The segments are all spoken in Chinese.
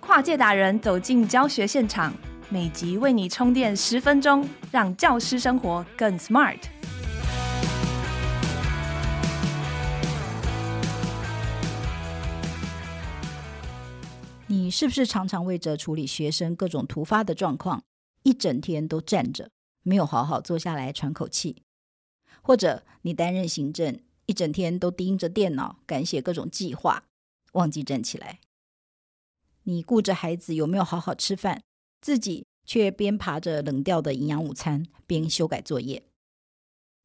跨界达人走进教学现场，每集为你充电十分钟，让教师生活更 smart。你是不是常常为着处理学生各种突发的状况，一整天都站着，没有好好坐下来喘口气？或者你担任行政，一整天都盯着电脑，赶写各种计划，忘记站起来？你顾着孩子有没有好好吃饭，自己却边爬着冷掉的营养午餐，边修改作业。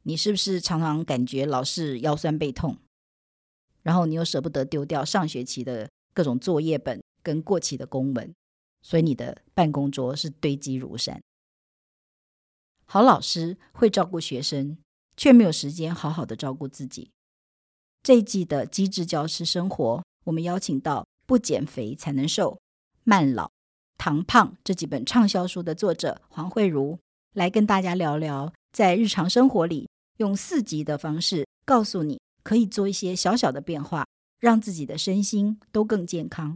你是不是常常感觉老是腰酸背痛？然后你又舍不得丢掉上学期的各种作业本跟过期的公文，所以你的办公桌是堆积如山。好老师会照顾学生，却没有时间好好的照顾自己。这一季的机智教师生活，我们邀请到。不减肥才能瘦，慢老、糖胖这几本畅销书的作者黄慧如来跟大家聊聊，在日常生活里用四集的方式告诉你，可以做一些小小的变化，让自己的身心都更健康。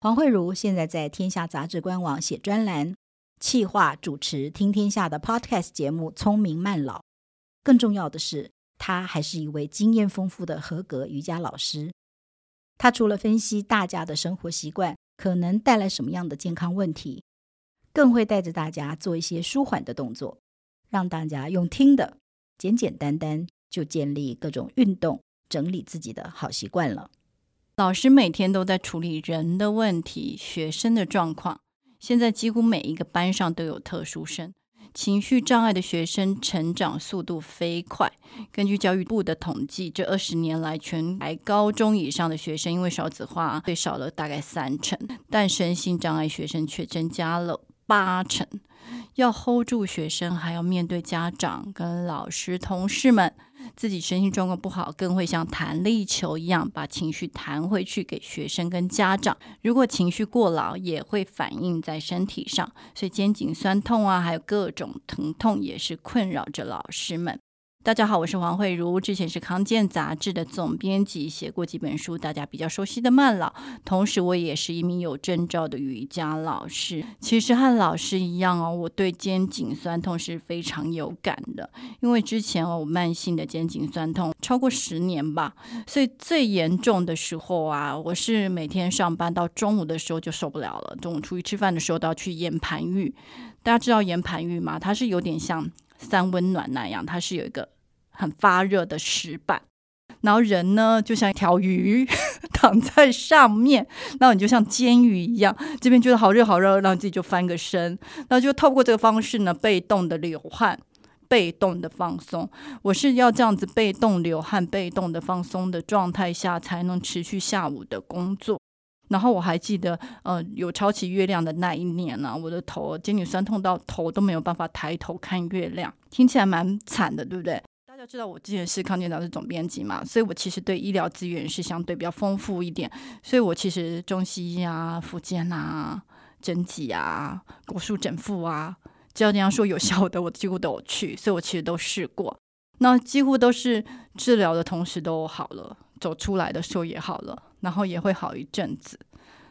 黄慧茹现在在天下杂志官网写专栏，企划主持听天下的 Podcast 节目《聪明慢老》，更重要的是，他还是一位经验丰富的合格瑜伽老师。他除了分析大家的生活习惯可能带来什么样的健康问题，更会带着大家做一些舒缓的动作，让大家用听的简简单单就建立各种运动、整理自己的好习惯了。老师每天都在处理人的问题、学生的状况，现在几乎每一个班上都有特殊生。情绪障碍的学生成长速度飞快。根据教育部的统计，这二十年来，全台高中以上的学生因为少子化，被少了大概三成，但身心障碍学生却增加了八成。要 hold 住学生，还要面对家长跟老师、同事们。自己身心状况不好，更会像弹力球一样把情绪弹回去给学生跟家长。如果情绪过劳，也会反映在身体上，所以肩颈酸痛啊，还有各种疼痛也是困扰着老师们。大家好，我是黄慧如，之前是康健杂志的总编辑，写过几本书，大家比较熟悉的慢老。同时，我也是一名有证照的瑜伽老师。其实和老师一样哦，我对肩颈酸痛是非常有感的，因为之前哦，我慢性的肩颈酸痛超过十年吧，所以最严重的时候啊，我是每天上班到中午的时候就受不了了，中午出去吃饭的时候都要去岩盘浴。大家知道岩盘浴吗？它是有点像三温暖那样，它是有一个。很发热的石板，然后人呢就像一条鱼 躺在上面，然后你就像煎鱼一样，这边觉得好热好热，然后自己就翻个身，然后就透过这个方式呢，被动的流汗，被动的放松。我是要这样子被动流汗、被动的放松的状态下，才能持续下午的工作。然后我还记得，呃，有超级月亮的那一年呢，我的头肩颈酸痛到头都没有办法抬头看月亮，听起来蛮惨的，对不对？大家知道我之前是康健杂志总编辑嘛，所以我其实对医疗资源是相对比较丰富一点，所以我其实中西医啊、复健啊、整脊啊、国术整复啊，只要人家说有效的，我几乎都有去，所以我其实都试过，那几乎都是治疗的同时都好了，走出来的时候也好了，然后也会好一阵子。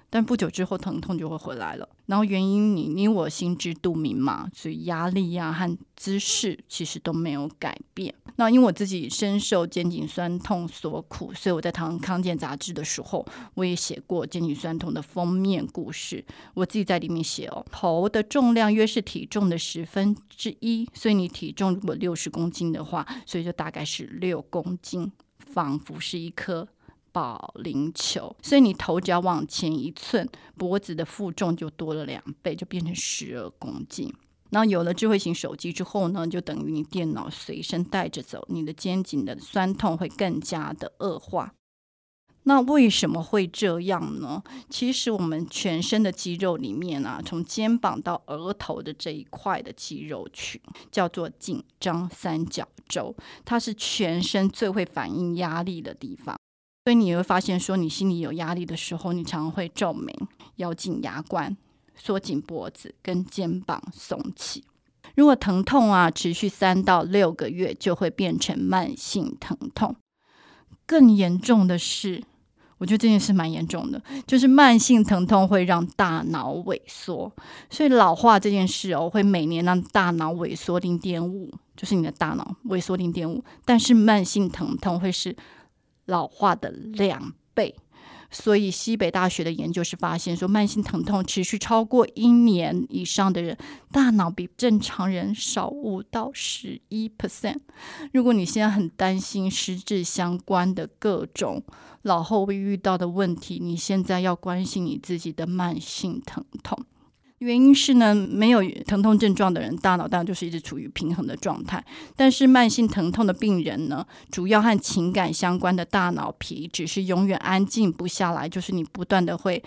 但不久之后，疼痛就会回来了。然后原因你你我心知肚明嘛，所以压力呀、和姿势其实都没有改变。那因为我自己深受肩颈酸痛所苦，所以我在唐康健杂志的时候，我也写过肩颈酸痛的封面故事。我自己在里面写哦，头的重量约是体重的十分之一，所以你体重如果六十公斤的话，所以就大概是六公斤，仿佛是一颗。保龄球，所以你头只要往前一寸，脖子的负重就多了两倍，就变成十二公斤。那有了智慧型手机之后呢，就等于你电脑随身带着走，你的肩颈的酸痛会更加的恶化。那为什么会这样呢？其实我们全身的肌肉里面啊，从肩膀到额头的这一块的肌肉群叫做紧张三角洲，它是全身最会反应压力的地方。所以你会发现，说你心里有压力的时候，你常常会皱眉、咬紧牙关、缩紧脖子，跟肩膀耸起。如果疼痛啊持续三到六个月，就会变成慢性疼痛。更严重的是，我觉得这件事蛮严重的，就是慢性疼痛会让大脑萎缩，所以老化这件事哦，会每年让大脑萎缩零点五，就是你的大脑萎缩零点五，但是慢性疼痛会是老化的两倍。所以，西北大学的研究是发现说，慢性疼痛持续超过一年以上的人，大脑比正常人少五到十一 percent。如果你现在很担心失智相关的各种老后会遇到的问题，你现在要关心你自己的慢性疼痛。原因是呢，没有疼痛症状的人，大脑当然就是一直处于平衡的状态。但是慢性疼痛的病人呢，主要和情感相关的大脑皮只是永远安静不下来，就是你不断的会。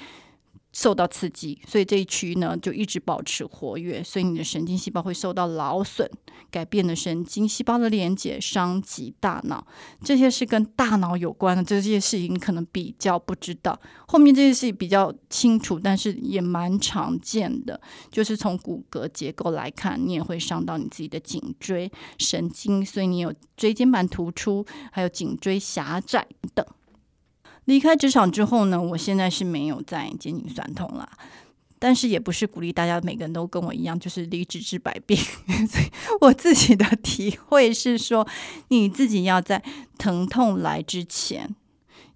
受到刺激，所以这一区域呢就一直保持活跃，所以你的神经细胞会受到劳损，改变了神经细胞的连接，伤及大脑。这些是跟大脑有关的，这些事情你可能比较不知道。后面这些事情比较清楚，但是也蛮常见的，就是从骨骼结构来看，你也会伤到你自己的颈椎神经，所以你有椎间盘突出，还有颈椎狭窄等。离开职场之后呢，我现在是没有再肩颈酸痛了，但是也不是鼓励大家每个人都跟我一样，就是离职治百病。所以我自己的体会是说，你自己要在疼痛来之前，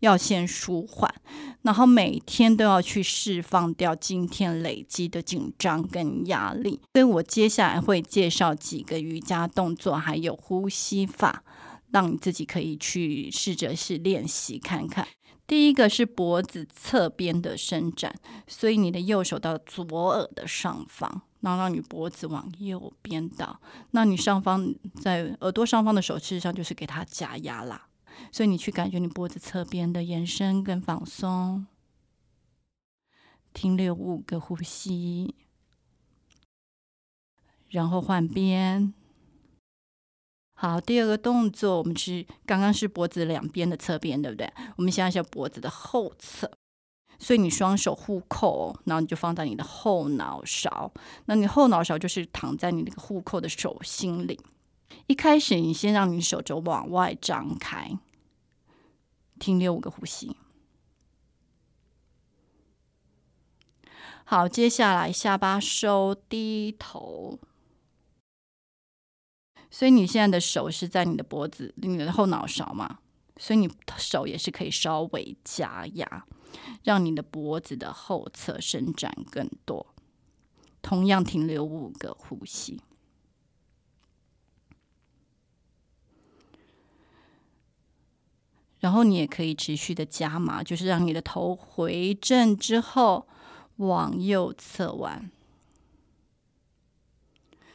要先舒缓，然后每天都要去释放掉今天累积的紧张跟压力。所以我接下来会介绍几个瑜伽动作，还有呼吸法，让你自己可以去试着是练习看看。第一个是脖子侧边的伸展，所以你的右手到左耳的上方，然后让你脖子往右边倒。那你上方在耳朵上方的手，事实上就是给它加压啦。所以你去感觉你脖子侧边的延伸跟放松，停留五个呼吸，然后换边。好，第二个动作，我们是刚刚是脖子两边的侧边，对不对？我们现在是脖子的后侧，所以你双手互扣，然后你就放在你的后脑勺。那你后脑勺就是躺在你那个互扣的手心里。一开始，你先让你手肘往外张开，停留五个呼吸。好，接下来下巴收，低头。所以你现在的手是在你的脖子、你的后脑勺嘛？所以你手也是可以稍微加压，让你的脖子的后侧伸展更多。同样停留五个呼吸，然后你也可以持续的加码，就是让你的头回正之后往右侧弯。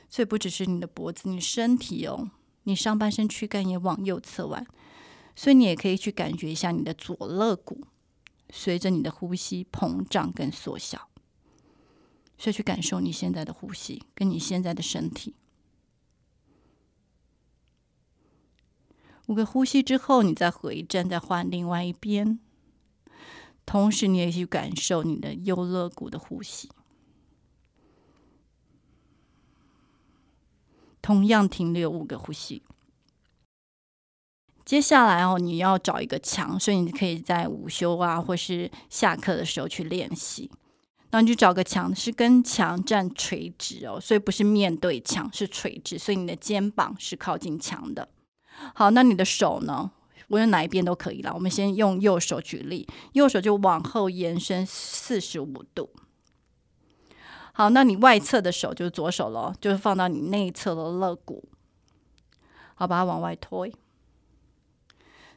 所以不只是你的脖子，你身体哦，你上半身躯干也往右侧弯，所以你也可以去感觉一下你的左肋骨，随着你的呼吸膨胀跟缩小，所以去感受你现在的呼吸跟你现在的身体。五个呼吸之后，你再回正，再换另外一边，同时你也去感受你的右肋骨的呼吸。同样停留五个呼吸。接下来哦，你要找一个墙，所以你可以在午休啊，或是下课的时候去练习。那你就找个墙，是跟墙站垂直哦，所以不是面对墙，是垂直，所以你的肩膀是靠近墙的。好，那你的手呢？无论哪一边都可以了。我们先用右手举例，右手就往后延伸四十五度。好，那你外侧的手就是左手咯，就是放到你内侧的肋骨，好，把它往外推。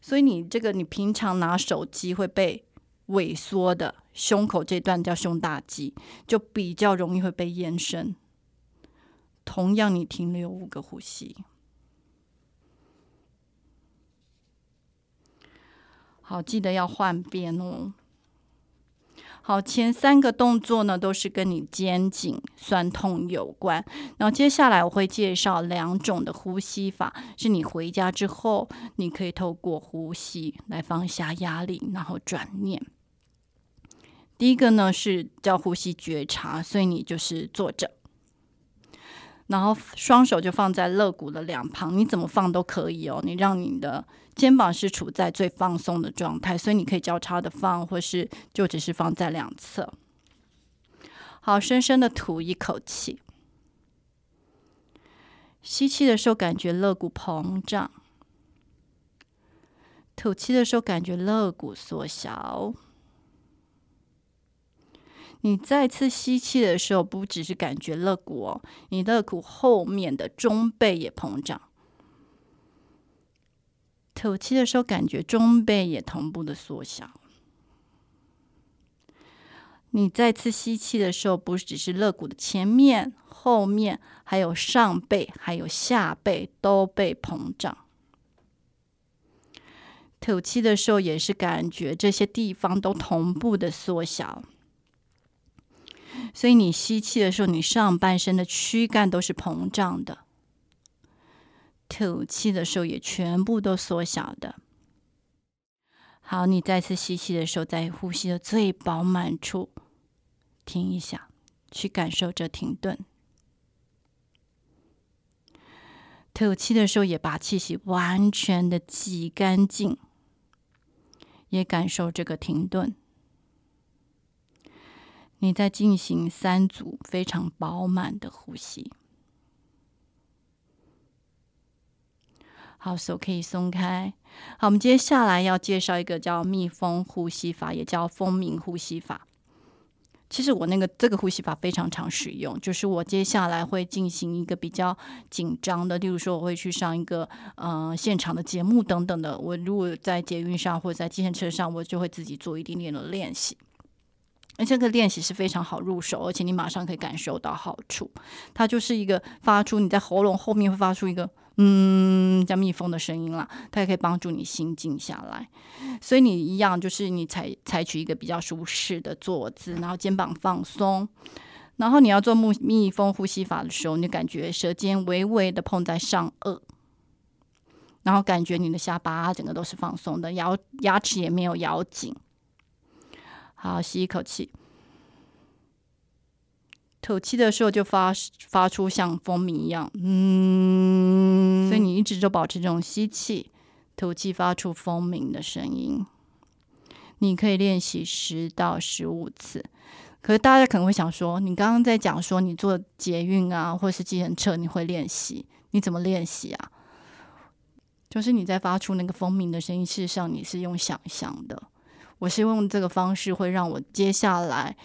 所以你这个你平常拿手机会被萎缩的胸口这段叫胸大肌，就比较容易会被延伸。同样，你停留五个呼吸。好，记得要换边哦。好，前三个动作呢，都是跟你肩颈酸痛有关。然后接下来我会介绍两种的呼吸法，是你回家之后，你可以透过呼吸来放下压力，然后转念。第一个呢是叫呼吸觉察，所以你就是坐着，然后双手就放在肋骨的两旁，你怎么放都可以哦。你让你的肩膀是处在最放松的状态，所以你可以交叉的放，或是就只是放在两侧。好，深深的吐一口气，吸气的时候感觉肋骨膨胀，吐气的时候感觉肋骨缩小。你再次吸气的时候，不只是感觉肋骨哦，你肋骨后面的中背也膨胀。吐气的时候，感觉中背也同步的缩小。你再次吸气的时候，不只是肋骨的前面、后面，还有上背，还有下背都被膨胀。吐气的时候，也是感觉这些地方都同步的缩小。所以你吸气的时候，你上半身的躯干都是膨胀的；吐气的时候也全部都缩小的。好，你再次吸气的时候，在呼吸的最饱满处停一下，去感受这停顿。吐气的时候，也把气息完全的挤干净，也感受这个停顿。你在进行三组非常饱满的呼吸。好，手可以松开。好，我们接下来要介绍一个叫蜜蜂呼吸法，也叫蜂鸣呼吸法。其实我那个这个呼吸法非常常使用，就是我接下来会进行一个比较紧张的，例如说我会去上一个呃现场的节目等等的。我如果在捷运上或者在计程车上，我就会自己做一点点的练习。而这个练习是非常好入手，而且你马上可以感受到好处。它就是一个发出你在喉咙后面会发出一个嗯，像蜜蜂的声音啦，它也可以帮助你心静下来。所以你一样就是你采采取一个比较舒适的坐姿，然后肩膀放松，然后你要做蜜蜜蜂呼吸法的时候，你感觉舌尖微微的碰在上颚，然后感觉你的下巴整个都是放松的，咬牙齿也没有咬紧。好，吸一口气，吐气的时候就发发出像蜂鸣一样，嗯，所以你一直就保持这种吸气、吐气发出蜂鸣的声音。你可以练习十到十五次。可是大家可能会想说，你刚刚在讲说你坐捷运啊，或是计程车，你会练习？你怎么练习啊？就是你在发出那个蜂鸣的声音，事实上你是用想象的。我希望这个方式会让我接下来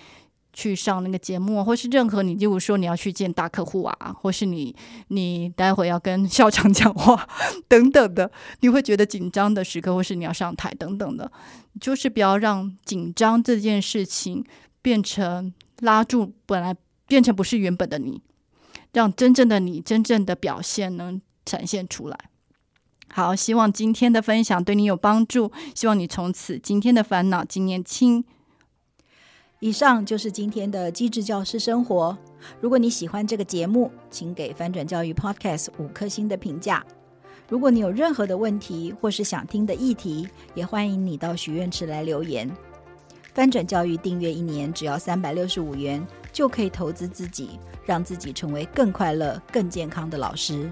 去上那个节目，或是任何你，例如说你要去见大客户啊，或是你你待会要跟校长 讲话等等的，你会觉得紧张的时刻，或是你要上台等等的，就是不要让紧张这件事情变成拉住本来变成不是原本的你，让真正的你真正的表现能展现出来。好，希望今天的分享对你有帮助。希望你从此今天的烦恼今年轻。以上就是今天的机智教师生活。如果你喜欢这个节目，请给翻转教育 Podcast 五颗星的评价。如果你有任何的问题或是想听的议题，也欢迎你到许愿池来留言。翻转教育订阅一年只要三百六十五元，就可以投资自己，让自己成为更快乐、更健康的老师。